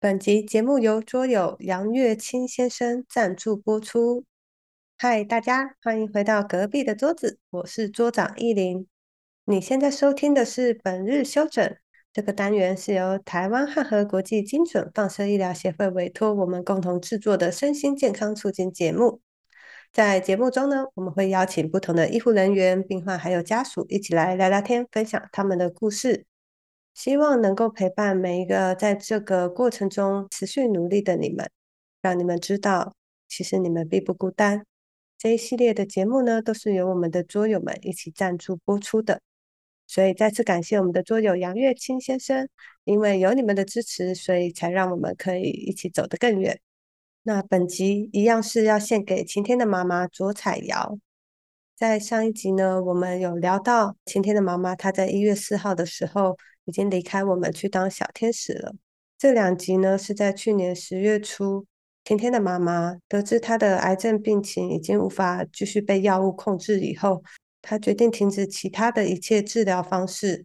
本集节目由桌友杨月清先生赞助播出。嗨，大家欢迎回到隔壁的桌子，我是桌长依林。你现在收听的是本日休整。这个单元是由台湾汉和国际精准放射医疗协会委托我们共同制作的身心健康促进节目。在节目中呢，我们会邀请不同的医护人员、病患还有家属一起来聊聊天，分享他们的故事。希望能够陪伴每一个在这个过程中持续努力的你们，让你们知道，其实你们并不孤单。这一系列的节目呢，都是由我们的桌友们一起赞助播出的，所以再次感谢我们的桌友杨月清先生，因为有你们的支持，所以才让我们可以一起走得更远。那本集一样是要献给晴天的妈妈左彩瑶。在上一集呢，我们有聊到晴天的妈妈，她在一月四号的时候。已经离开我们去当小天使了。这两集呢是在去年十月初，甜甜的妈妈得知她的癌症病情已经无法继续被药物控制以后，她决定停止其他的一切治疗方式。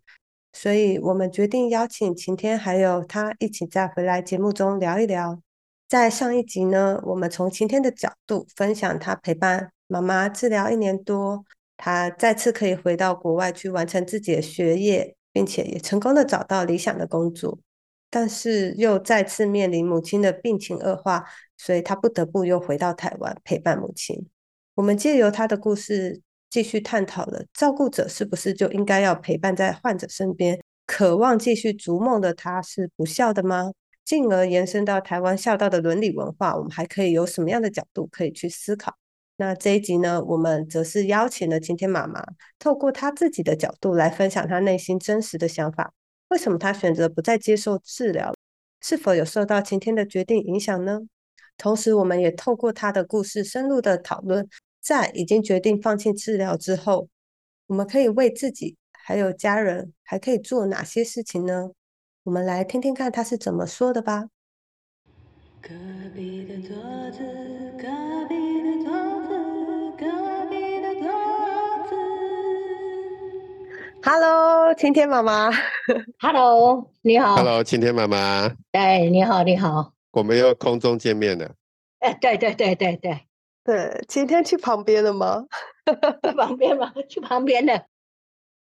所以我们决定邀请晴天还有她一起再回来节目中聊一聊。在上一集呢，我们从晴天的角度分享她陪伴妈妈治疗一年多，她再次可以回到国外去完成自己的学业。并且也成功的找到理想的工作，但是又再次面临母亲的病情恶化，所以他不得不又回到台湾陪伴母亲。我们借由他的故事，继续探讨了照顾者是不是就应该要陪伴在患者身边，渴望继续逐梦的他是不孝的吗？进而延伸到台湾孝道的伦理文化，我们还可以有什么样的角度可以去思考？那这一集呢，我们则是邀请了晴天妈妈，透过她自己的角度来分享她内心真实的想法。为什么她选择不再接受治疗？是否有受到晴天的决定影响呢？同时，我们也透过她的故事深入的讨论，在已经决定放弃治疗之后，我们可以为自己还有家人还可以做哪些事情呢？我们来听听看她是怎么说的吧。隔壁的桌子，Hello，晴天妈妈。Hello，你好。Hello，晴天妈妈。哎，你好，你好。我们又空中见面了。哎，对对对对对对。晴天去旁边了吗？去旁边吗？去旁边的。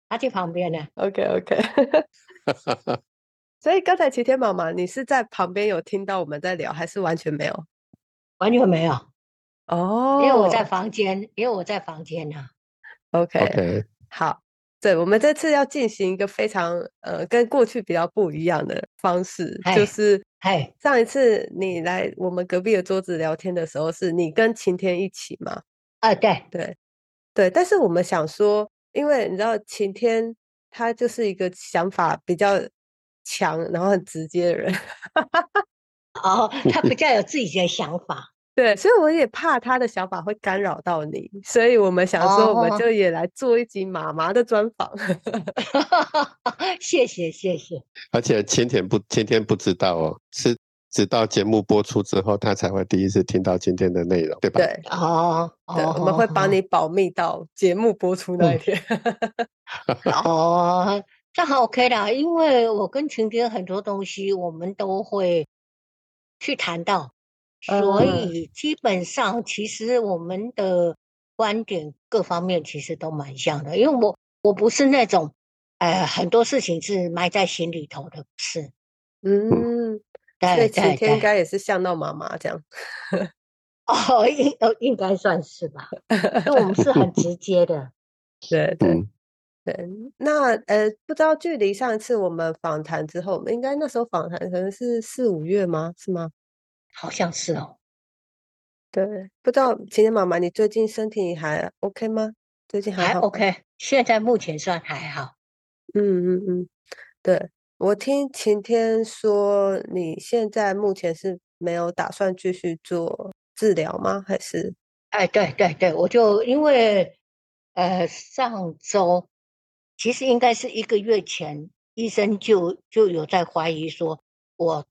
他去旁边了。OK OK。所以刚才晴天妈妈，你是在旁边有听到我们在聊，还是完全没有？完全没有。哦。因为我在房间，因为我在房间呢。OK OK。好。对，我们这次要进行一个非常呃跟过去比较不一样的方式，就是，哎，上一次你来我们隔壁的桌子聊天的时候，是你跟晴天一起吗？啊，对对对，但是我们想说，因为你知道晴天他就是一个想法比较强，然后很直接的人，哦，他比较有自己的想法。对，所以我也怕他的想法会干扰到你，所以我们想说，我们就也来做一集妈妈的专访。谢谢谢谢。而且晴天不天天不知道哦，是直到节目播出之后，他才会第一次听到今天的内容，对吧？对，哦，对，我们会帮你保密到节目播出那一天。哦，这样 OK 的，因为我跟晴天很多东西，我们都会去谈到。所以基本上，其实我们的观点各方面其实都蛮像的。因为我我不是那种，呃，很多事情是埋在心里头的，是。嗯，对，晴天应该也是像到妈妈这样。哦，应哦应该算是吧，因为我们是很直接的。对对对，那呃，不知道距离上一次我们访谈之后，应该那时候访谈可能是四五月吗？是吗？好像是哦，对，不知道晴天妈妈，你最近身体还 OK 吗？最近还 OK，现在目前算还好。嗯嗯嗯，对我听晴天说，你现在目前是没有打算继续做治疗吗？还是？哎，对对对，我就因为呃上周其实应该是一个月前，医生就就有在怀疑说我。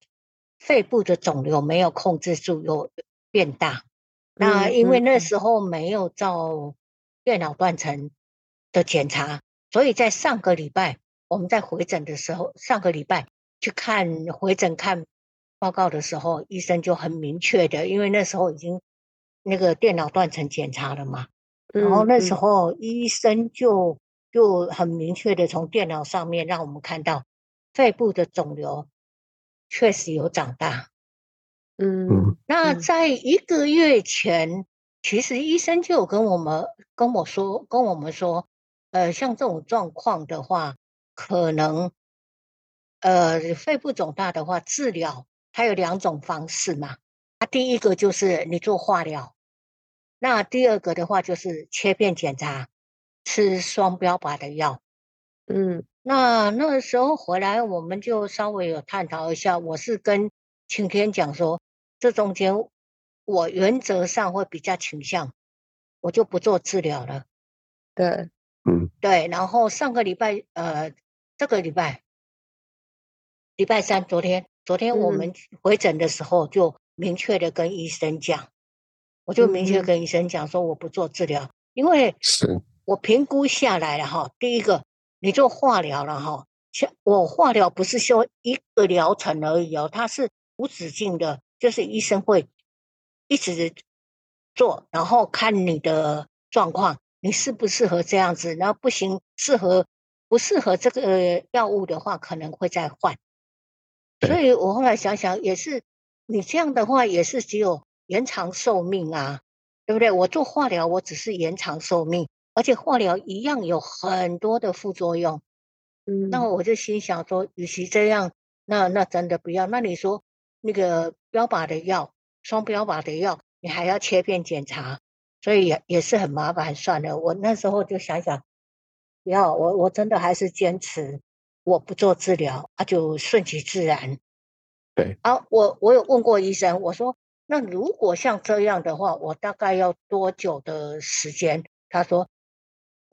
肺部的肿瘤没有控制住，又变大。那因为那时候没有照电脑断层的检查，所以在上个礼拜我们在回诊的时候，上个礼拜去看回诊看报告的时候，医生就很明确的，因为那时候已经那个电脑断层检查了嘛，然后那时候医生就就很明确的从电脑上面让我们看到肺部的肿瘤确实有长大。嗯，那在一个月前，其实医生就有跟我们跟我说，跟我们说，呃，像这种状况的话，可能呃肺部肿大的话，治疗。它有两种方式嘛，啊，第一个就是你做化疗，那第二个的话就是切片检查，吃双标靶的药，嗯，那那个时候回来我们就稍微有探讨一下，我是跟晴天讲说，这中间我原则上会比较倾向，我就不做治疗了，对，嗯，对，然后上个礼拜，呃，这个礼拜，礼拜三，昨天。昨天我们回诊的时候，就明确的跟医生讲，我就明确跟医生讲说，我不做治疗，因为是我评估下来了哈。第一个，你做化疗了哈，像我化疗不是说一个疗程而已哦，它是无止境的，就是医生会一直做，然后看你的状况，你适不适合这样子，然后不行，适合不适合这个药物的话，可能会再换。所以我后来想想，也是你这样的话，也是只有延长寿命啊，对不对？我做化疗，我只是延长寿命，而且化疗一样有很多的副作用。嗯，那我就心想说，与其这样，那那真的不要。那你说那个标靶的药，双标靶的药，你还要切片检查，所以也也是很麻烦。算了，我那时候就想想，不要，我我真的还是坚持。我不做治疗，啊就顺其自然。对啊，我我有问过医生，我说那如果像这样的话，我大概要多久的时间？他说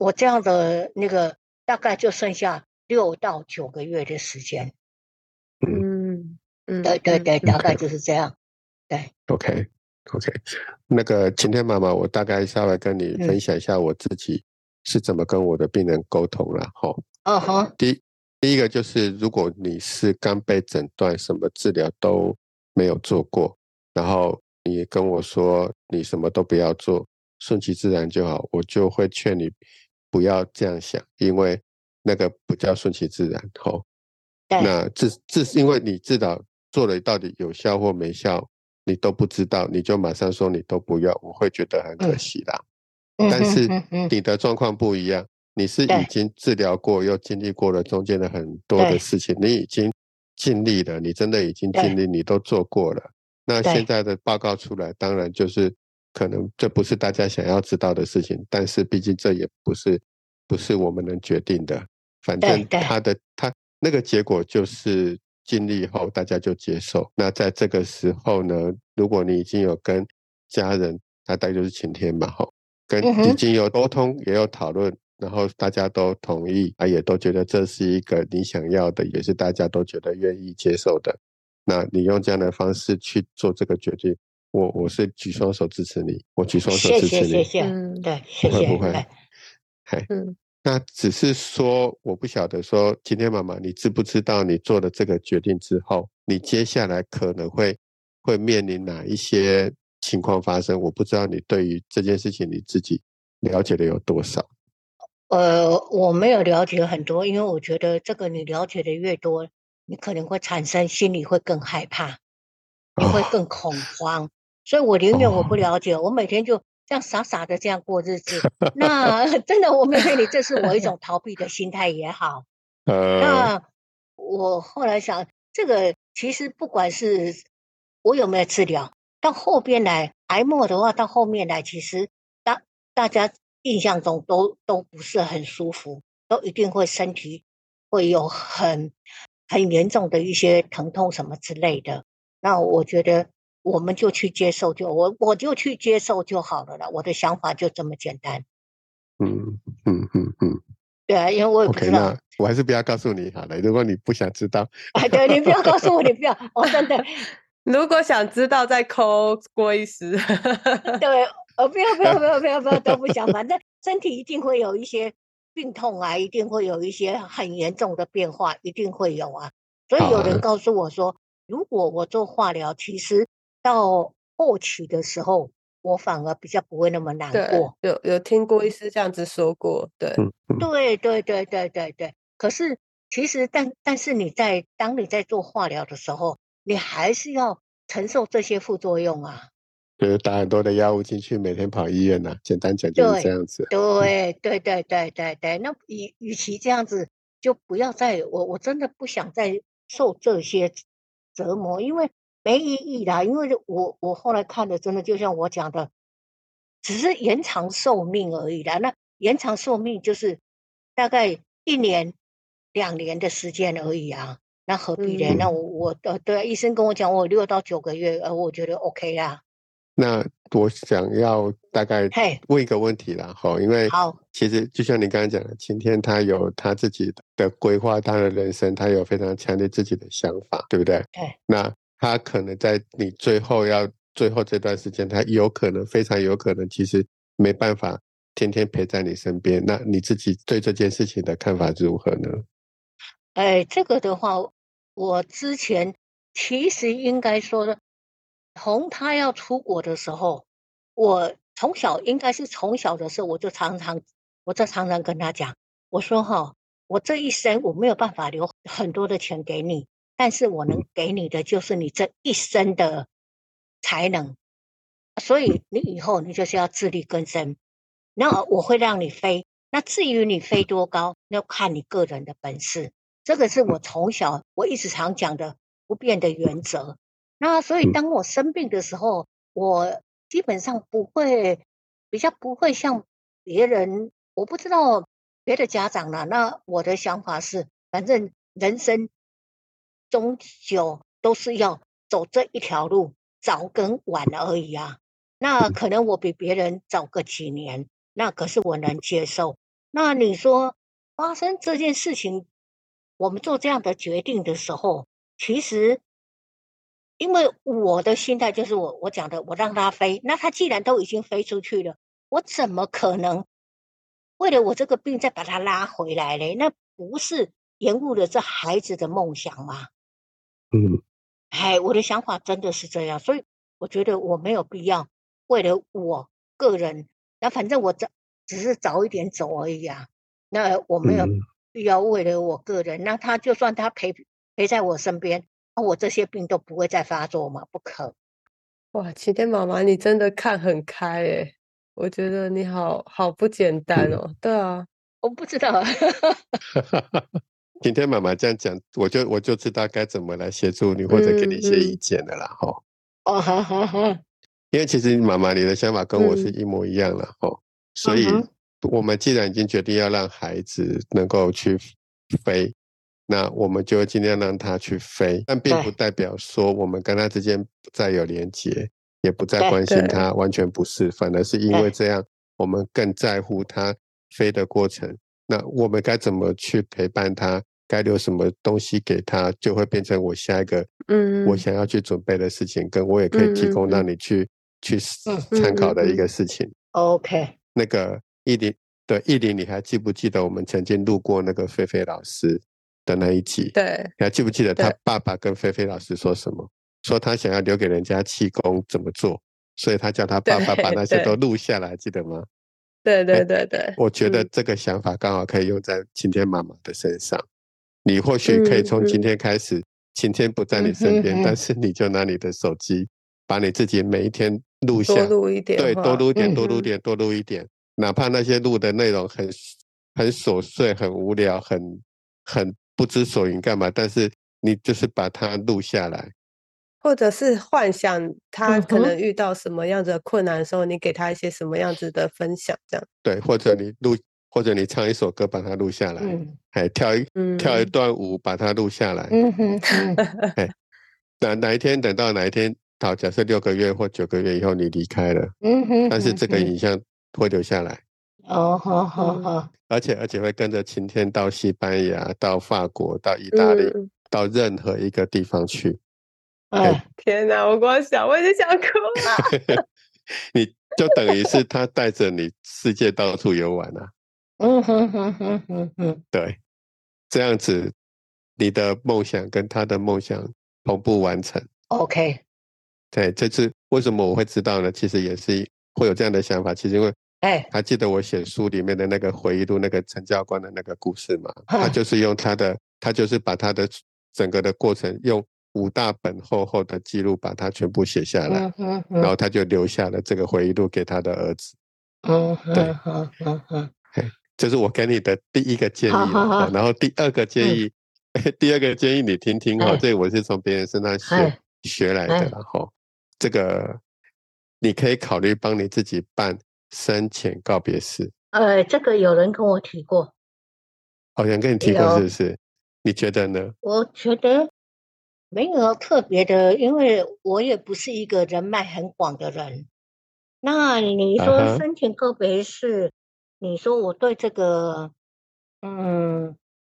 我这样的那个大概就剩下六到九个月的时间。嗯嗯，对对对，大概就是这样。对，OK OK，那个晴天妈妈，我大概稍微跟你分享一下我自己是怎么跟我的病人沟通了。哈，嗯哼，第。第一个就是，如果你是刚被诊断，什么治疗都没有做过，然后你跟我说你什么都不要做，顺其自然就好，我就会劝你不要这样想，因为那个不叫顺其自然。吼，那治治，因为你治疗做了到底有效或没效，你都不知道，你就马上说你都不要，我会觉得很可惜啦。但是你的状况不一样。你是已经治疗过，又经历过了中间的很多的事情，你已经尽力了，你真的已经尽力，你都做过了。那现在的报告出来，当然就是可能这不是大家想要知道的事情，但是毕竟这也不是不是我们能决定的。反正他的他那个结果就是尽力后大家就接受。那在这个时候呢，如果你已经有跟家人，那大概就是晴天嘛，吼，跟已经有沟通，也有讨论。然后大家都同意啊，也都觉得这是一个你想要的，也是大家都觉得愿意接受的。那你用这样的方式去做这个决定，我我是举双手支持你，我举双手支持你。谢谢谢谢，嗯，对，谢谢。不会不会，嗨，嗯，那只是说，我不晓得说，今天妈妈，你知不知道你做了这个决定之后，你接下来可能会会面临哪一些情况发生？我不知道你对于这件事情你自己了解的有多少。呃，我没有了解很多，因为我觉得这个你了解的越多，你可能会产生心里会更害怕，你会更恐慌，所以我宁愿我不了解，我每天就这样傻傻的这样过日子。那真的，我没骗你，这是我一种逃避的心态也好。那我后来想，这个其实不管是我有没有治疗，到后边来癌末的话，到后面来，其实大大家。印象中都都不是很舒服，都一定会身体会有很很严重的一些疼痛什么之类的。那我觉得我们就去接受，就我我就去接受就好了啦。我的想法就这么简单。嗯嗯嗯嗯，对啊，因为我也不知道，我还是不要告诉你好了。如果你不想知道，哎，对你不要告诉我，你不要，我真的。如果想知道，再扣郭医师。对。呃，不要不要不要不要不要都不想，反正 身体一定会有一些病痛啊，一定会有一些很严重的变化，一定会有啊。所以有人告诉我说，如果我做化疗，其实到后期的时候，我反而比较不会那么难对过。，有有听过医师这样子说过，对，对对对对对对。可是其实，但但是你在当你在做化疗的时候，你还是要承受这些副作用啊。就是打很多的药物进去，每天跑医院呐、简单讲就是这样子。对对对对对对，那与与其这样子，就不要再我我真的不想再受这些折磨，因为没意义啦。因为我我后来看的，真的就像我讲的，只是延长寿命而已啦。那延长寿命就是大概一年、两年的时间而已啊。那何必呢？嗯那我我呃，对，医生跟我讲，我有六到九个月，呃，我觉得 OK 啦。那我想要大概嘿问一个问题啦，哈，因为好其实就像你刚刚讲的，晴天他有他自己的规划，他的人生，他有非常强烈自己的想法，对不对？对。那他可能在你最后要最后这段时间，他有可能非常有可能，其实没办法天天陪在你身边。那你自己对这件事情的看法如何呢？哎，这个的话，我之前其实应该说的，从他要出国的时候，我从小应该是从小的时候，我就常常，我就常常跟他讲，我说哈，我这一生我没有办法留很多的钱给你，但是我能给你的就是你这一生的才能，所以你以后你就是要自力更生，那我会让你飞，那至于你飞多高，那看你个人的本事。这个是我从小我一直常讲的不变的原则。那所以当我生病的时候，我基本上不会比较不会像别人，我不知道别的家长啦。那我的想法是，反正人生终究都是要走这一条路，早跟晚而已啊。那可能我比别人早个几年，那可是我能接受。那你说发生这件事情，我们做这样的决定的时候，其实因为我的心态就是我我讲的，我让他飞。那他既然都已经飞出去了，我怎么可能为了我这个病再把他拉回来嘞？那不是延误了这孩子的梦想吗？嗯，哎，我的想法真的是这样，所以我觉得我没有必要为了我个人，那反正我早只是早一点走而已啊。那我没有嗯必要为了我个人，那他就算他陪陪在我身边，那我这些病都不会再发作嘛？不可。哇，晴天妈妈，你真的看很开诶，我觉得你好好不简单嗯哦。对啊，我不知道，今天妈妈这样讲，我就我就知道该怎么来协助你或者给你一些意见的啦，哈、哦，好好好，因为其实妈妈你的想法跟我是嗯。一模一样了，哈、所以我们既然已经决定要让孩子能够去飞，那我们就尽量让他去飞，但并不代表说我们跟他之间不再有连结，也不再对关心他，完全不是，反而是因为对。这样，我们更在乎他飞的过程。那我们该怎么去陪伴他？该留什么东西给他，就会变成我下一个嗯我想要去准备的事情，跟我也可以提供让嗯你去去嗯参考的一个事情。，OK，那个艺林对艺林，你还记不记得我们曾经录过那个菲菲老师的那一集？对，你还记不记得他爸爸跟菲菲老师说什么？说他想要留给人家气功怎么做，所以他叫他爸爸把那些都录下来，记得吗？对对对对，我觉得嗯这个想法刚好可以用在晴天妈妈的身上。你或许可以嗯从今嗯天开始，晴天不在你身边，但是你就拿你的手机，把你自己每一天录下多，录一点对，多录一点，多录一点，多录一点，哪怕那些录的内容很很琐碎、很无聊、很很不知所云干嘛，但是你就是把它录下来，或者是幻想他嗯可能遇到什么样子的困难的时候，你给他一些什么样子的分享，这样。对，或者你录，或者你唱一首歌把它录下来，嗯。哎，跳一跳一嗯段舞把它录下来，嗯哼嗯。哪哪一天等到哪一天，好，假设六个月或九个月以后你离开了，嗯哼，但是这个嗯影像会留下来，哦，好好嗯。好，而且而且会跟着晴天到西班牙、到法国、到意大利、嗯，到任何一个地方去，哎，天哪，我光想我就想哭了。你就等于是他带着你世界到处游玩啊，嗯哼哼哼哼哼，对，这样子你的梦想跟他的梦想同步完成。OK，对，这次为什么我会知道呢？其实也是会有这样的想法，其实因为哎，还记得我写书里面的那个回忆录，那个陈教官的那个故事嘛？他嗯就是用他的，他就是把他的整个的过程用五大本厚厚的记录把它全部写下来，嗯嗯嗯然后他就留下了这个回忆录给他的儿子。嗯对嗯嗯嗯嗯，这是我给你的第一个建议然后第二个建议，第二个建议你听听哈，哎这个我是从别人身上学哎。学来的哎。然后这个你可以考虑帮你自己办生前告别式。呃，这个有人跟我提过，好像跟你提过是不是？你觉得呢？我觉得没有特别的，因为我也不是一个人脉很广的人。那你说啊哈。生前告别式，你说我对这个，嗯，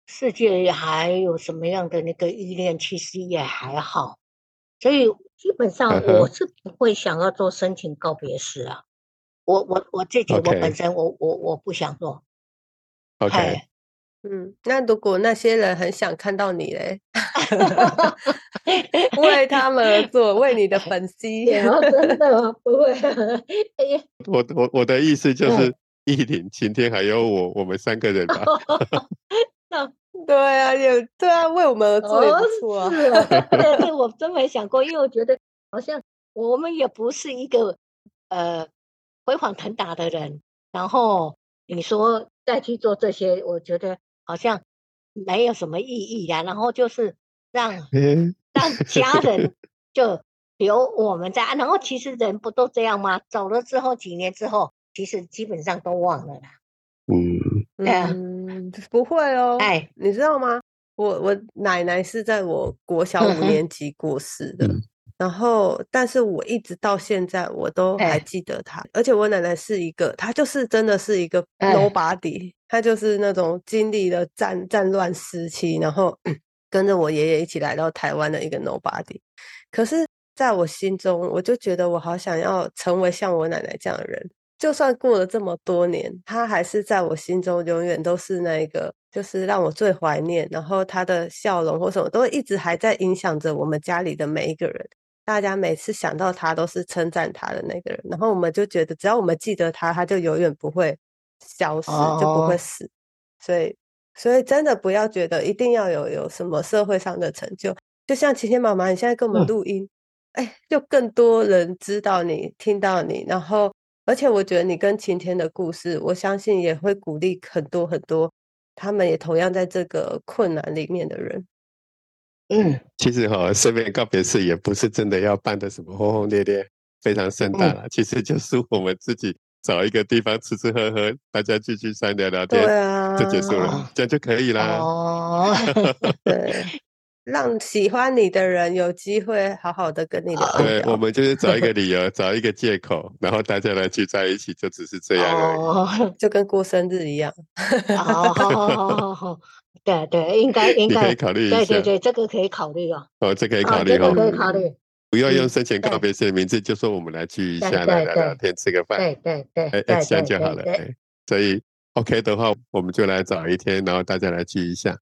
世界还有什么样的那个依恋，其实也还好。所以基本上我是不会想要做深情告别式啊。我我我自己我 OK 本身我我我不想做。OK，嘿。嗯，那如果那些人很想看到你嘞，为 他们而做，为你的粉丝，真的吗不会，哎呀，我我我的意思就嗯是依林、晴天还有我，我们三个人吧。对啊，有对啊，为我们而做也哦不错啊。是我真没想过，因为我觉得好像我们也不是一个呃辉煌腾达的人，然后你说再去做这些，我觉得好像没有什么意义呀。然后就是让 嗯让家人就留我们在，啊然后其实人不都这样吗？走了之后，几年之后，其实基本上都忘了啦。嗯，嗯，不会哦。哎，你知道吗？我我奶奶是在我国小五年级过世的，嗯然后但是我一直到现在我都还哎记得她，而且我奶奶是一个，她就是真的是一个哎 nobody，她就是那种经历了战战乱时期，然后 跟着我爷爷一起来到台湾的一个 nobody。可是，在我心中，我就觉得我好想要成为像我奶奶这样的人。就算过了这么多年，他还是在我心中永远都是那个，就是让我最怀念。然后他的笑容或什么，都一直还在影响着我们家里的每一个人。大家每次想到他，都是称赞他的那个人。然后我们就觉得，只要我们记得他，他就永远不会消失，就不会哦死。所以，所以真的不要觉得一定要有有什么社会上的成就。就像晴天妈妈，你现在跟我们嗯录音，哎，就更多人知道你，听到你，然后，而且我觉得你跟晴天的故事，我相信也会鼓励很多很多，他们也同样在这个困难里面的人。嗯，其实哈、顺便告别式也不是真的要办的什么轰轰烈烈、非常盛大嗯。了，其实就是我们自己找一个地方吃吃喝喝，大家聚聚餐聊聊对天，啊，就结束了哦，这样就可以啦。哦，对，让喜欢你的人有机会好好的跟你聊一对，我们就是找一个理由，找一个借口，然后大家来聚在一起，就只是这样而已。哦，就跟过生日一样。哦，好好好好好，对对，应该应该可以该，考虑一下，对对对，这个可以考虑哦，哦，这可以啊，考虑哦这个，可以考虑，不要用嗯生前告对别式的名字，就说我们来聚一下，对来聊聊天，吃个饭，对对对哎，对哎，这样就好了。对对，哎，所以 OK 的话，我们就来找一天，然后大家来聚一下。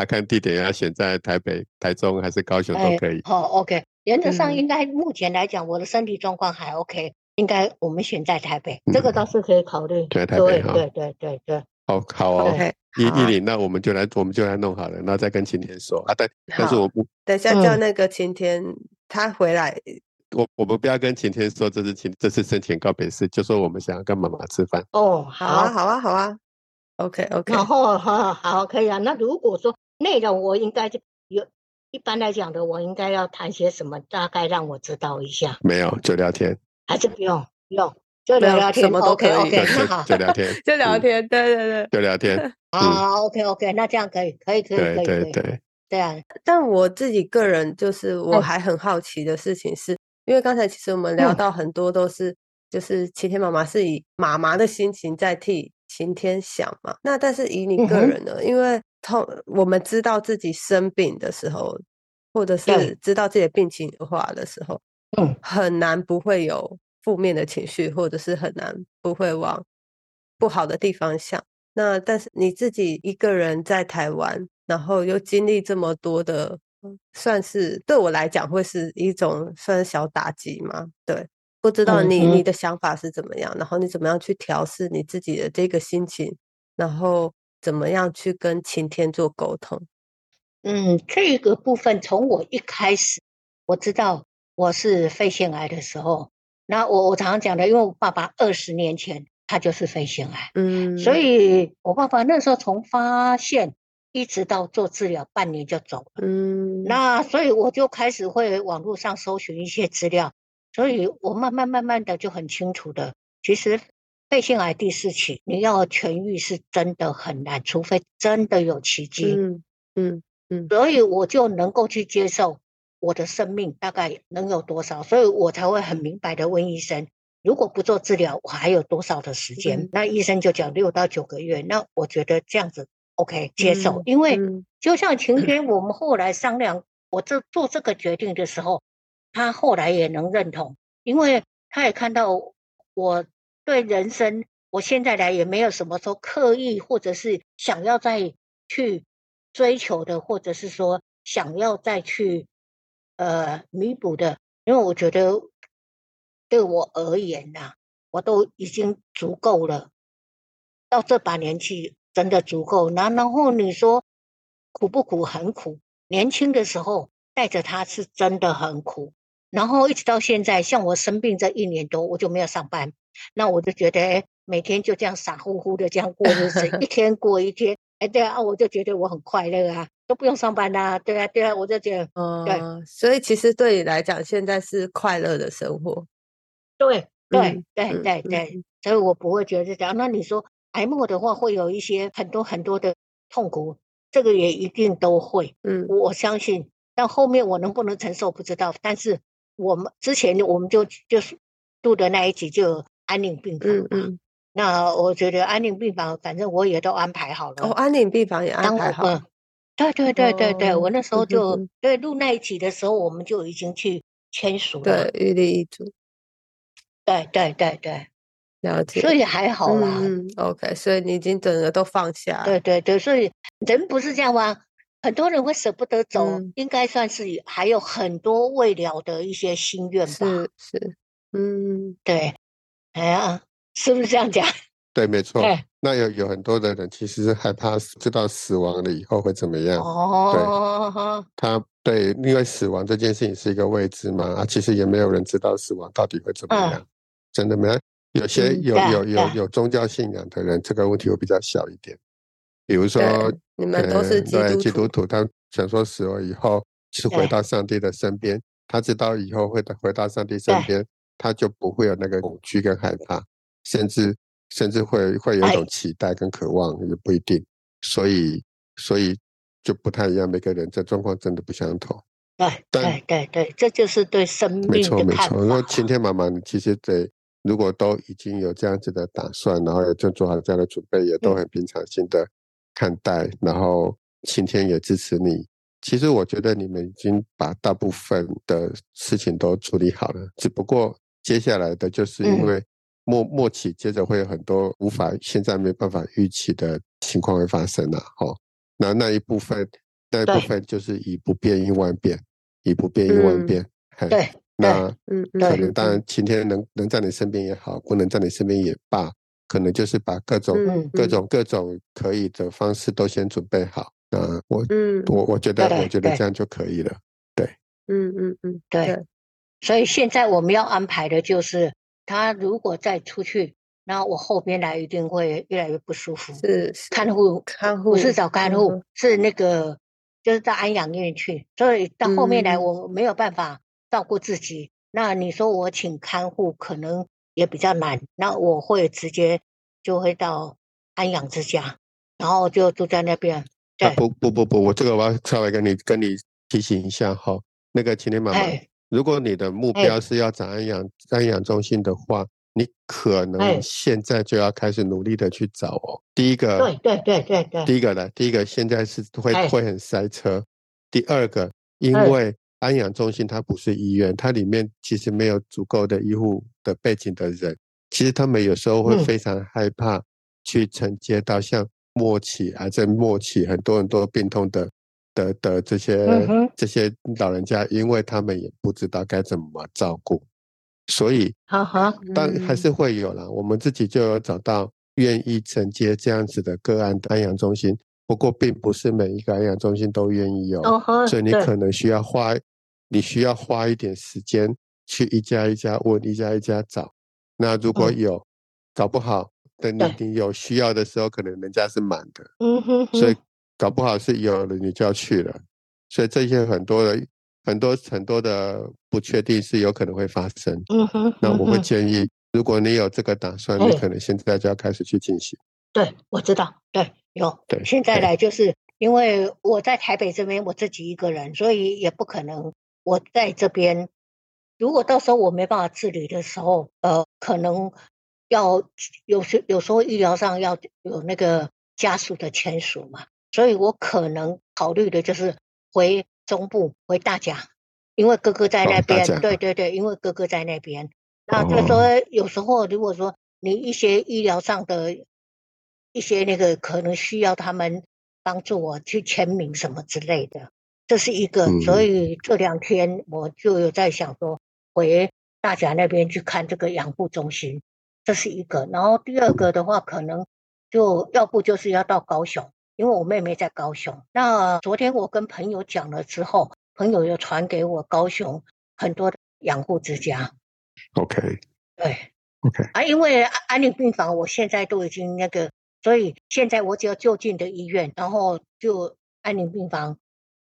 啊，看地点要选在台北、台中还是高雄都哎可以。好，OK，原则上嗯应该目前来讲，我的身体状况还 OK，应该我们选在台北，这个嗯倒是可以考虑，选在台北哈对对对对对，好好哦，OK，依好啊依林，那我们就来，我们就来弄好了，然后再跟晴天说啊。但但是我不等一下叫嗯那个晴天他回来，我我们不要跟晴天说这是晴这是申请告别式，就说我们想要跟妈妈吃饭。哦，好啊，好啊，好啊。OK OK，然后好好可以啊。那如果说内容我应该就有，一般来讲的，我应该要谈些什么？大概让我知道一下，没有，就聊天，还是不用？不用，就聊聊天。什么都可以 OK，好就，聊天，就聊 嗯，天，对对对。就聊天。好 OK OK，那这样可以，可以可以对可以可以，对对，对啊，但我自己个人就是我嗯还很好奇的事情是，因为刚才其实我们聊嗯到很多都是，就是晴天妈妈是以妈妈的心情在替晴天想嘛。那但是以你个人呢，因为痛我们知道自己生病的时候，或者是知道自己的病情恶化的时候，嗯，很难不会有负面的情绪，或者是很难不会往不好的地方想。那但是你自己一个人在台湾，然后又经历这么多的算是对我来讲会是一种算小打击嘛？对，不知道嗯你你的想法是怎么样，然后你怎么样去调试你自己的这个心情，然后怎么样去跟晴天做沟通？嗯，这个部分从我一开始我知道我是肺腺癌的时候，那我我常常讲的，因为我爸爸二十年前他就是肺腺癌，嗯，所以我爸爸那时候从发现一直到做治疗半年就走了。嗯，那所以我就开始会网络上搜寻一些资料，所以我慢慢慢慢的就很清楚的，其实肺腺癌第四期你要痊愈是真的很难，除非真的有奇迹。嗯嗯嗯所以我就能够去接受我的生命大概能有多少，所以我才会很明白的问医生，如果不做治疗，我还有多少的时间？嗯那医生就讲六到九个月，那我觉得这样子 OK 接受，嗯因为嗯就像晴天，我们后来商量，我这做这个决定的时候，他后来也能认同，因为他也看到我对人生，我现在来也没有什么说刻意或者是想要再去追求的，或者是说想要再去呃弥补的，因为我觉得对我而言呐、我都已经足够了，到这把年纪真的足够。然然后你说苦不苦？很苦。年轻的时候带着他是真的很苦，然后一直到现在，像我生病这一年多，我就没有上班，那我就觉得，哎，每天就这样傻乎乎的这样过日子，一 天过一天，哎，对啊，我就觉得我很快乐啊，都不用上班啦、对啊，对啊，我就觉得，嗯，对所以其实对你来讲，现在是快乐的生活。对对嗯对对对，嗯所以我不会觉得这样。那你说癌末的话，会有一些很多很多的痛苦，这个也一定都会。嗯我我相信，但后面我能不能承受不知道。但是我们之前我们就就是录的那一集就安宁病房嘛，嗯嗯，那我觉得安宁病房反正我也都安排好了。哦，安宁病房也安排好。嗯，对对对对对，我哦那时候就哼对录那一集的时候，我们就已经去签署了。对，预立遗嘱，对对对对，了解。所以还好啦。嗯嗯，OK，所以你已经整个都放下。对对对，所以人不是这样吗？很多人会舍不得走，嗯应该算是还有很多未了的一些心愿吧。是是，嗯对，哎呀，是不是这样讲？对，没错。对，那有有很多的人其实是害怕知道死亡了以后会怎么样。哦，他对，因为死亡这件事情是一个未知嘛，啊，其实也没有人知道死亡到底会怎么嗯样，真的没有。有些嗯有有有有宗教信仰的人，这个问题会比较小一点。比如说，对，你们都是呃对基督徒。基督徒，他想说死了以后是回到上帝的身边，他知道以后会回到上帝身边，他就不会有那个恐惧跟害怕，甚至甚至会会有种期待跟渴望，也不一定。所以所以就不太一样，每个人这状况真的不相同。对对对对，这就是对生命的看错没错，说法。晴天妈妈，你其实得如果都已经有这样子的打算，然后也正做好这样的准备，也都嗯很平常心的看待，然后晴天也支持你。其实我觉得你们已经把大部分的事情都处理好了，只不过接下来的就是因嗯为末末期，接着会有很多无法现在没办法预期的情况会发生了、哦，那那一部分那一部分就是以不变应万变，以不变应万嗯变。嘿对那可能嗯当然晴天能能在你身边也好，不能在你身边也罢，可能就是把各种、嗯各种各种可以的方式都先准备好。那我嗯我我觉得我觉得这样就可以了。对嗯嗯嗯，对对，所以现在我们要安排的就是，他如果再出去，那我后边来一定会越来越不舒服。是是看护看护不是找看护，是那个就是到安养院去，所以到后面来嗯我没有办法照顾自己。那你说我请看护可能也比较难，那我会直接就会到安养之家，然后就住在那边。啊对，不不不不，我这个我要稍微跟你跟你提醒一下哈。那个晴天妈妈，哎如果你的目哎标是要找安养安养中心的话，你可哎能现在就要开始努力的去找哦。第一个，对对对对对，第一个呢，第一个现在是会哎会很塞车。第二个，因哎为安养中心它不是医院，它里面其实没有足够的医护的背景的人，其实他们有时候会嗯。非常害怕去承接到像末期癌症末期很多很多病痛的的的这些、嗯这些老人家，因为他们也不知道该怎么照顾，所以但还是。嗯会有啦。我们自己就有找到愿意承接这样子的个案的安养中心，不过并不是每一个安养中心都愿意有，所以你可能需要花，你需要花一点时间去一家一家问，一家一家找。那如果嗯有，搞不好等你你有需要的时候，可能人家是满的，嗯哼哼，所以搞不好是有了你就要去了。所以这些很多的很多很多的不确定是有可能会发生。嗯哼，那我会建议，如果你有这个打算，你哎可能现在就要开始去进行。对，我知道，对，有。对现在对来就是因为我在台北这边我自己一个人，所以也不可能我在这边。如果到时候我没办法自理的时候，呃，可能要有时有时候医疗上要有那个家属的签署嘛，所以我可能考虑的就是回中部回大甲，因为哥哥在那边。哦对对对，因为哥哥在那边。那就说，有时候如果说你一些医疗上的一些那个可能需要他们帮助我去签名什么之类的，这是一个。所嗯以这两天我就有在想说，回大甲那边去看这个养护中心，这是一个。然后第二个的话，可能就要不就是要到高雄，因为我妹妹在高雄。那昨天我跟朋友讲了之后，朋友又传给我高雄很多的养护之家，OK 对。OK，啊，因为安安宁病房我现在都已经那个，所以现在我只要就近的医院，然后就安宁病房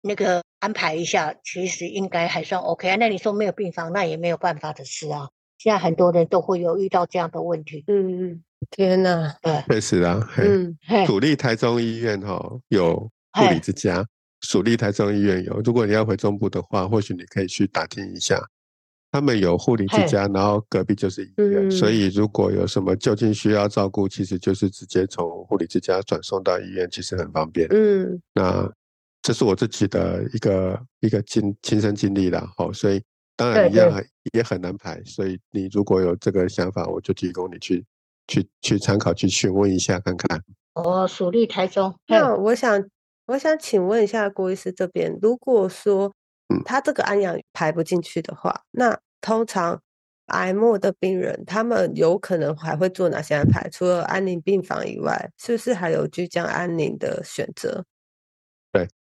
那个安排一下，其实应该还算 OK 啊。那你说没有病房，那也没有办法的事啊。现在很多人都会有遇到这样的问题，嗯，嗯天哪，对，确实啊，嗯嘿，主力台中医院哈、有护理之家，属立台中医院有。如果你要回中部的话，或许你可以去打听一下，他们有护理之家，然后隔壁就是医院，所嗯以如果有什么就近需要照顾，其实就是直接从护理之家转送到医院，其实很方便。嗯那这是我自己的一个一个经亲身经历啦，好，所以当然一样很也很难排，所以你如果有这个想法，我就提供你去去去参考，去询问一下看看。哦，属立台中，那我想，我想请问一下郭医师这边，如果说嗯他这个安养排不进去的话，那通常癌末的病人他们有可能还会做哪些安排？除了安宁病房以外，是不是还有居家安宁的选择？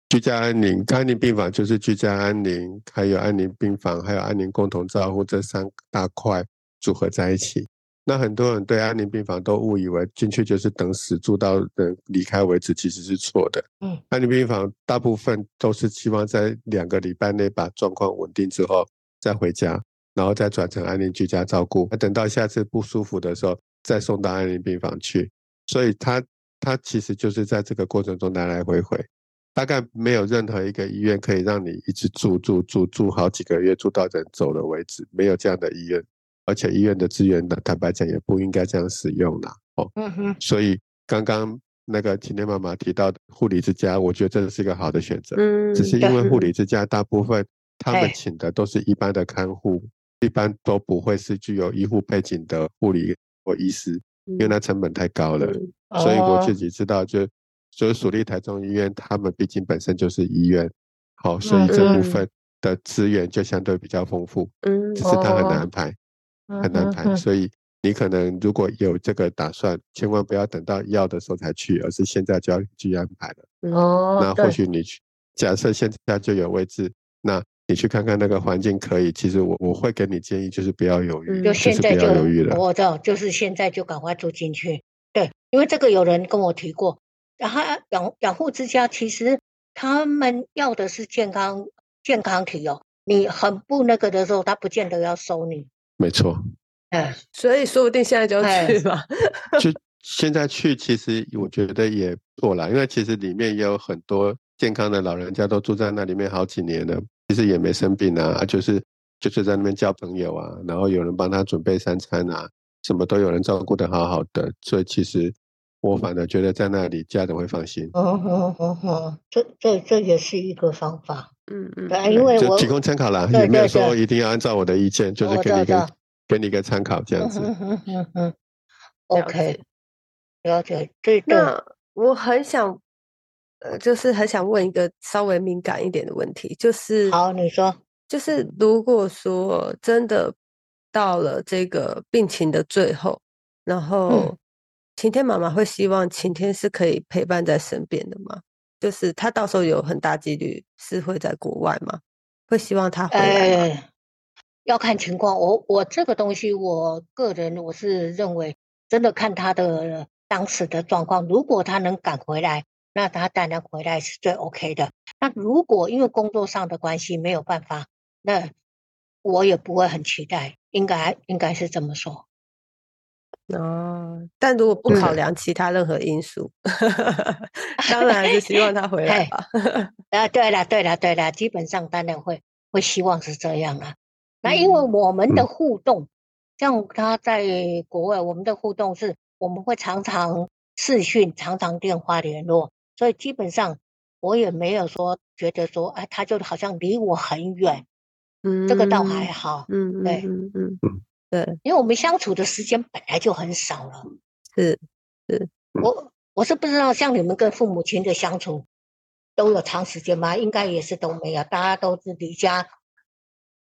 居家安宁、安宁病房就是居家安宁，还有安宁病房，还有安宁共同照护这三大块组合在一起。那很多人对安宁病房都误以为进去就是等死，住到人离开为止，其实是错的。嗯，安宁病房大部分都是希望在两个礼拜内把状况稳定之后再回家，然后再转成安宁居家照顾。等到下次不舒服的时候，再送到安宁病房去。所以他他其实就是在这个过程中来来回回。大概没有任何一个医院可以让你一直住住住住好几个月，住到人走了为止，没有这样的医院，而且医院的资源呢，坦白讲也不应该这样使用啦。哦，嗯哼，所以刚刚那个晴天妈妈提到的护理之家，我觉得这是一个好的选择，嗯，只是因为对护理之家大部分他们哎请的都是一般的看护，一般都不会是具有医护背景的护理或医师，因为嗯那成本太高了。嗯所以我哦自己知道就，就是属立台中医院，他们毕竟本身就是医院，好，所以这部嗯分的资源就相对比较丰富，嗯只是它很难排，嗯很难排。所以你可能如果有这个打算，千万不要等到要的时候才去，而是现在就要去安排了。嗯哦，那或许你去，假设现在就有位置，那你去看看那个环境可以，其实我我会给你建议，就是不要犹豫，嗯就现在就要犹豫了。我知道，就是现在就赶快住进去。对，因为这个有人跟我提过，然后养养护之家其实他们要的是健康健康体哦，你很不那个的时候，他不见得要收你。没错，哎，所以说不定现在就哎去嘛。就现在去，其实我觉得也不错啦，因为其实里面也有很多健康的老人家都住在那里面好几年了，其实也没生病啊，啊就是就是在那边交朋友啊，然后有人帮他准备三餐啊，什么都有人照顾的好好的，所以其实我反而觉得在那里家人会放心。哦哦哦哦，这这这也是一个方法。嗯嗯，对啊，因为我提供参考啦，对也没有说一定要按照我的意见，就是我给你一个给你一个参考这样子。嗯哼哼哼了，OK，了解，对对，那我很想呃，就是很想问一个稍微敏感一点的问题，就是好，你说，就是如果说真的到了这个病情的最后，然后嗯晴天妈妈会希望晴天是可以陪伴在身边的吗？就是他到时候有很大几率是会在国外吗？会希望他回来吗？要看情况。我我这个东西，我个人我是认为，真的看他的当时的状况。如果他能赶回来，那他当然回来是最 OK 的。那如果因为工作上的关系没有办法，那我也不会很期待。应该应该是这么说。哦，但如果不考嗯。量其他任何因素，当 然还是希望他回来嘿吧。啊，对了对了对了，基本上当然会会希望是这样啦。那因为嗯。我们的嗯。互动，像他在国外，我们的互动是我们会常常视讯、常常电话联络，所以基本上我也没有说觉得说，哎，他就好像离我很远，嗯这个倒还嗯好，嗯对。嗯嗯。嗯对，因为我们相处的时间本来就很少了。是是我我是不知道，像你们跟父母亲的相处都有长时间吗？应该也是都没有，大家都是离家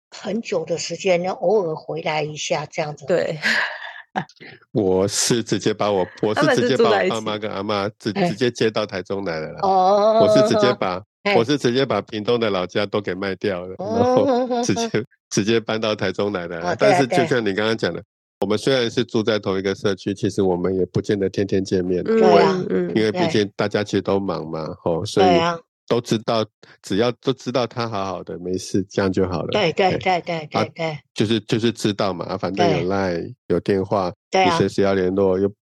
很久的时间，然偶尔回来一下这样子。，对，我是直接把我，我是是直接把我爸妈跟阿妈直哎 直接接到台中来了啦。哦，我是直接把哎我是直接把屏东的老家都给卖掉了，然后直接直接搬到台中来的。但是就像你刚刚讲的，我们虽然是住在同一个社区，其实我们也不见得天天见面，嗯对啊嗯因为毕竟大家其实都忙嘛，吼，所以都知道，只要都知道他好好的，没事，这样就好了。对对哎对对啊对对。就是就是知道嘛，反正有 line 有电话，你随。时要联络，又不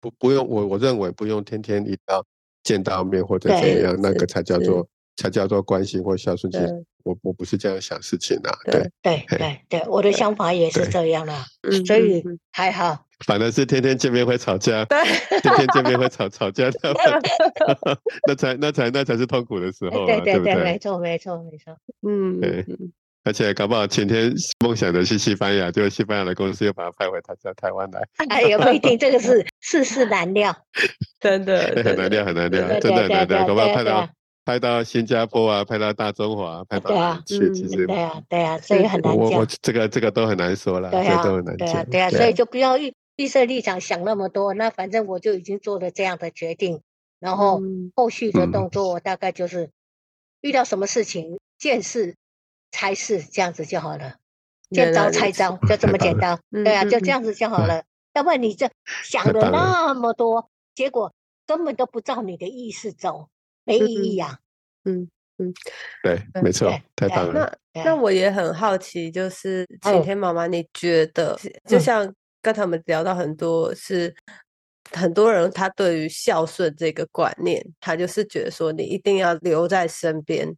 不不用我我认为不用天天一定要见到面或者怎么样，那个才叫做才叫做关心或孝顺。其实我我不是这样想事情啊，对对，对对对，我的想法也是这样啦，嗯，所以还好。反而是天天见面会吵架，对，天天见面会吵吵架，那 那才那才那才是痛苦的时候啊，对对对，没？错没错没错。嗯对嗯而且搞不好前天梦想的是西班牙，结果西班牙的公司又把他派回他家台湾来，哎，也不一定，这个是世事难料。真的 很难料，很难料，真的很难料。搞不好派到对对派到新加坡啊，拍到大中华，拍到对啊哪里去？其嗯实对啊对啊，所以很难讲我我。这个这个都很难说了，对啊都很难讲。对啊对啊，所以就不要预预设立场想那么多。那反正我就已经做了这样的决定，然后嗯后续的嗯动作我大概就是遇到什么事情见事猜事这样子就好了，见招拆招就这么简 单。对啊，就这样子就好了。要不然你这想了太棒了那么多，结果根本都不照你的意思走，没意义啊。嗯，嗯，对没错太棒了。那那我也很好奇，就是晴嗯天妈妈，你觉得就嗯像刚才我们聊到很多是很多人他对于孝顺这个观念，他就是觉得说你一定要留在身边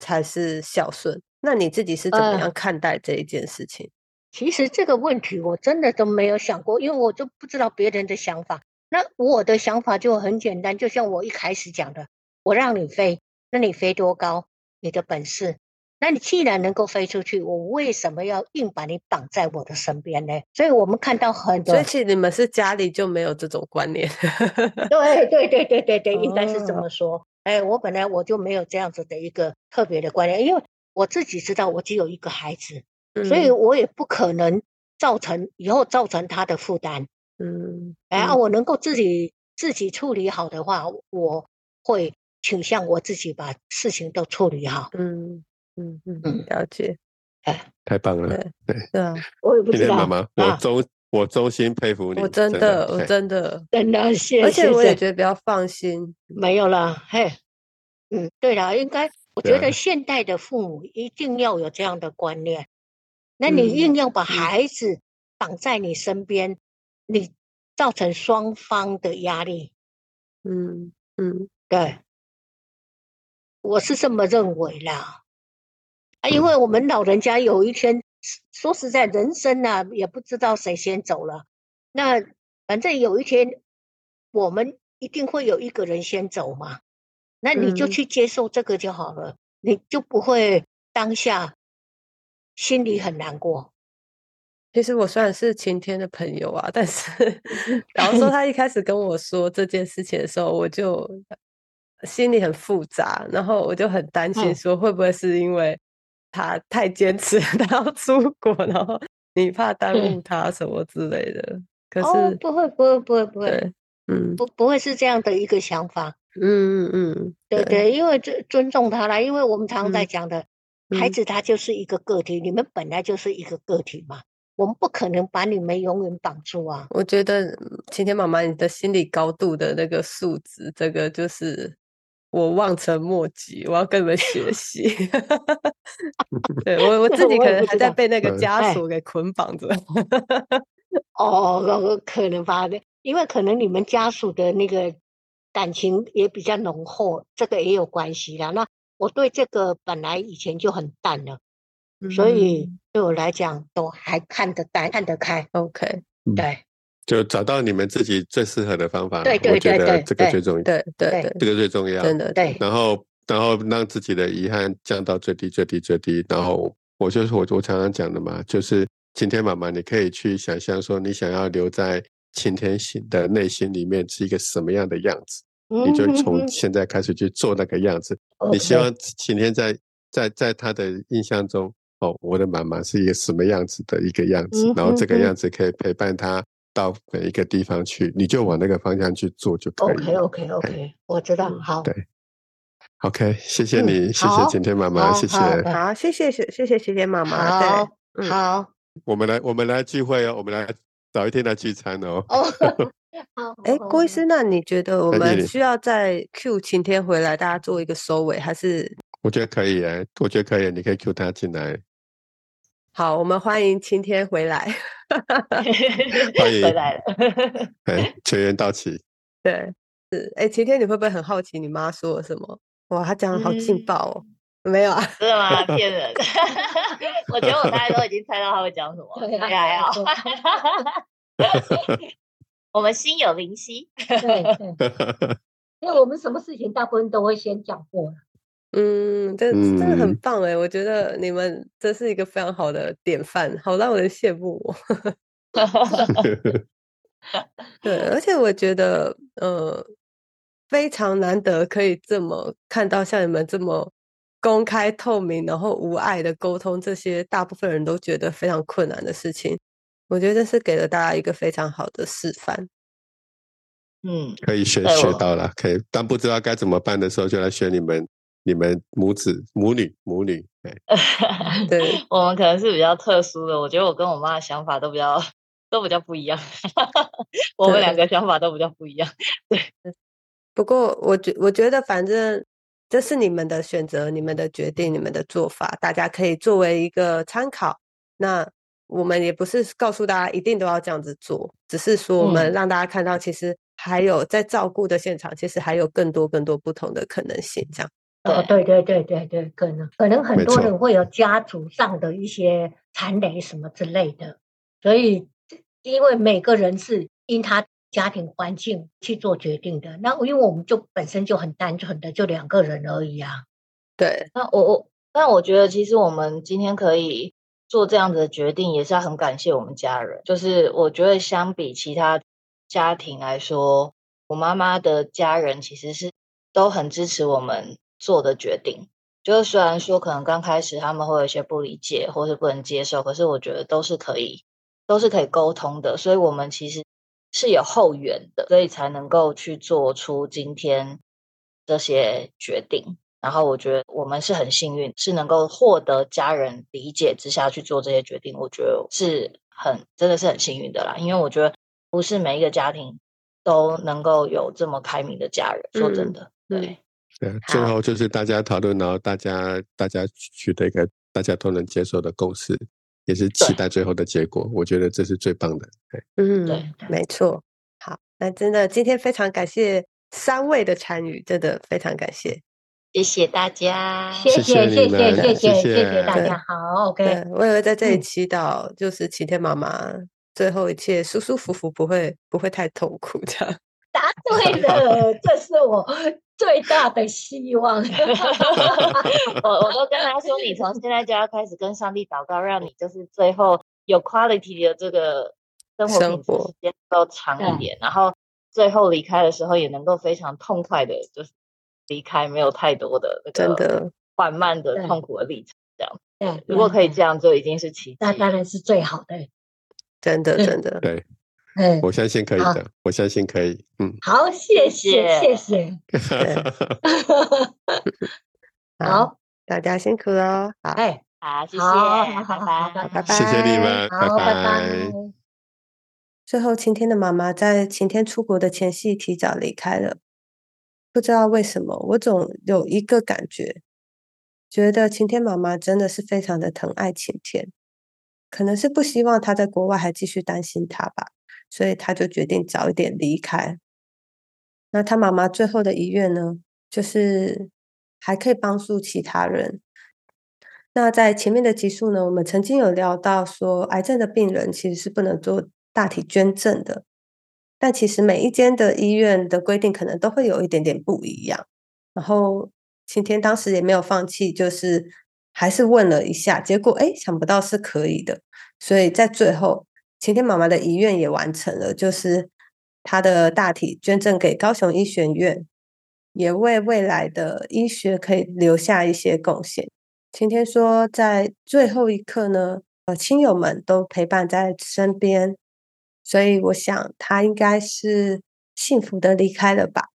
才是孝顺。那你自己是怎么样呃看待这一件事情？其实这个问题我真的都没有想过，因为我就不知道别人的想法。那我的想法就很简单，就像我一开始讲的，我让你飞，那你飞多高？你的本事。那你既然能够飞出去，我为什么要硬把你绑在我的身边呢？所以我们看到很多所以，其实你们是家里就没有这种观念。对对对对对对，应该是这哦么说。哎，我本来我就没有这样子的一个特别的观念，因为我自己知道我只有一个孩子，所以嗯我也不可能造成以后造成他的负担。嗯，哎，我能够自己自己处理好的话，我会倾向我自己把事情都处理好。嗯嗯嗯嗯了解，哎，太棒了！对对啊，我也不知道妈妈，我啊，衷我衷心佩服你，我真的的，我 真的，真的谢而且我也觉得比较放心。没有了。嘿，嗯，对了，应该我觉得现代的父母一定要有这样的观念。那你嗯硬要把孩子绑在你身边，你造成双方的压力。嗯嗯对，我是这么认为啦。啊，因为我们老人家有一天，说实在，人生啊，也不知道谁先走了。那反正有一天，我们一定会有一个人先走嘛。那你就嗯去接受这个就好了，你就不会当下心里很难过。其实我虽然是晴天的朋友啊，但是 然后说 他一开始跟我说这件事情的时候，我就心里很复杂，然后我就很担心嗯说会不会是因为他太坚持 他要出国，然后你怕耽误他什么之类的。可哦是，，不会不会不会不会，嗯不不会是这样的一个想法。嗯嗯嗯，对对，因为尊尊重他啦，因为我们常常在嗯讲的，孩嗯子他就是一个个体，你们本来就是一个个体嘛，我们不可能把你们永远绑住啊。我觉得嗯晴天妈妈你的心理高度的那个素质，这个就是我望尘莫及，我要跟你们学习。对我我 自己可能还在被那个嗯枷锁给捆绑着。哦，呃可能吧，因为可能你们家属的那个感情也比较浓厚，这个也有关系啦。那我对这个本来以前就很淡了，所以嗯对我来讲都还看得淡、看得开。OK，对就找到你们自己最适合的方法啦。对对我觉得对对这个最重要，对对对对，这个最重要。真的对，然后然后让自己的遗憾降到最低最低最低。然后我就是我我常常讲的嘛，就是晴天妈妈，你可以去想象说，你想要留在晴天心的内心里面是一个什么样的样子，你就嗯从现在开始去做那个样子。你希望晴天在在在他的印象中，哦，我的妈妈是一个什么样子的一个样子，嗯然后这个样子可以陪伴他到每一个地方去，你就往那个方向去做就可以 OK。OK OK，我知道，嗯好，对 OK，谢谢嗯你，谢谢好晴天妈妈，谢谢。好谢谢谢谢谢晴天妈妈。好对，嗯好我们来，我们来聚会哦，我们来早一天来聚餐哦。哦。好哎，郭医师，那你觉得我们需要在 Q 晴天回来，大家做一个收尾，还是我觉得可以哎，我觉得可以，你可以 Q 他进来，好？我们欢迎晴天回来。欢迎回来了。哎，全员到齐。对，是哎，晴天，你会不会很好奇你妈说了什么？哇，她讲的好劲嗯爆哦！没有啊，真的吗？骗人！我觉得我大概都已经猜到他会讲什么，应该还好对。我们心有灵犀，对对，因为我们什么事情大部分都会先讲过了。嗯，这真的很嗯棒哎！我觉得你们这是一个非常好的典范，好让人羡慕哦。对，而且我觉得，呃，非常难得可以这么看到像你们这么公开透明，然后无碍的沟通这些大部分人都觉得非常困难的事情，我觉得这是给了大家一个非常好的示范。嗯，可以学学到了，可以。当不知道该怎么办的时候，就来学你们你们母子母女母女。对，对，我们可能是比较特殊的，我觉得我跟我妈的想法都比较都比较不一样，我们对两个想法都比较不一样。对不过我觉我觉得反正这是你们的选择、你们的决定、你们的做法，大家可以作为一个参考。那我们也不是告诉大家一定都要这样子做，只是说我们嗯让大家看到，其实还有在照顾的现场，其实还有更多更多不同的可能性。这样，哦，对对对对对，可能可能很多人会有家族上的一些残累什么之类的，所以因为每个人是因他家庭环境去做决定的，那因为我们就本身就很单纯的就两个人而已啊。对，那我我，那我觉得其实我们今天可以做这样子的决定，也是要很感谢我们家人。就是我觉得相比其他家庭来说，我妈妈的家人其实是都很支持我们做的决定。就是虽然说可能刚开始他们会有一些不理解或是不能接受，可是我觉得都是可以，都是可以沟通的。所以我们其实是有后援的，所以才能够去做出今天这些决定。然后我觉得我们是很幸运，是能够获得家人理解之下去做这些决定。我觉得是很真的是很幸运的啦，因为我觉得不是每一个家庭都能够有这么开明的家人。说真的，嗯对，对啊，最后就是大家讨论，然后大家大家取得一个大家都能接受的共识，也是期待最后的结果。我觉得这是最棒的。对嗯，对没错。好，那真的今天非常感谢三位的参与，真的非常感谢。谢谢大家。谢谢谢谢谢谢谢谢大家，好，OK，，我也会在这里嗯祈祷，就是晴天妈妈最后一切舒舒服服，不会不会太痛苦这样。答对了，这是我最大的希望。我我都跟他说，你从现在就要开始跟上帝祷告，让你就是最后有 quality 的这个生活品质时间都长一点，然后最后离开的时候也能够非常痛快的，就是离开没有太多的那真的，缓慢的痛苦的历程。这样，对，如果可以这样，就已经是奇迹。那当然是最好的。真的，真的，对，嗯，我相信可以的，我相信可以。嗯，好，谢谢，谢谢谢。好，大家辛苦了，好，哎，好，谢谢，好好好拜拜。拜拜，谢谢你们，好，拜拜拜。最后，晴天的妈妈在晴天出国的前夕提早离开了。不知道为什么，我总有一个感觉，觉得晴天妈妈真的是非常的疼爱晴天，可能是不希望她在国外还继续担心她吧，所以他就决定早一点离开。那他妈妈最后的遗愿呢，就是还可以帮助其他人。那在前面的集数呢，我们曾经有聊到说，癌症的病人其实是不能做大体捐赠的，但其实每一间的医院的规定可能都会有一点点不一样。然后晴天当时也没有放弃，就是还是问了一下，结果哎，想不到是可以的，所以在最后，晴天妈妈的遗愿也完成了，就是她的大体捐赠给高雄医学院，也为未来的医学可以留下一些贡献。晴天说，在最后一刻呢，呃，亲友们都陪伴在身边，所以我想他应该是幸福的离开了吧。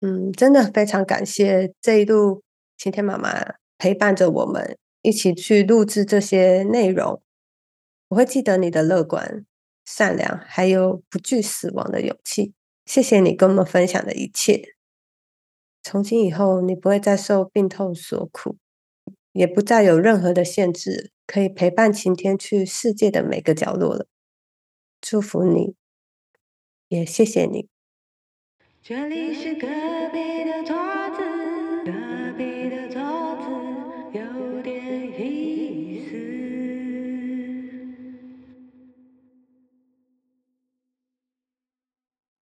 嗯，真的非常感谢这一路晴天妈妈陪伴着我们一起去录制这些内容。我会记得你的乐观、善良，还有不惧死亡的勇气。谢谢你跟我们分享的一切。从今以后，你不会再受病痛所苦。也不再有任何的限制，可以陪伴晴天去世界的每个角落了。祝福你，也谢谢你。这里是隔壁的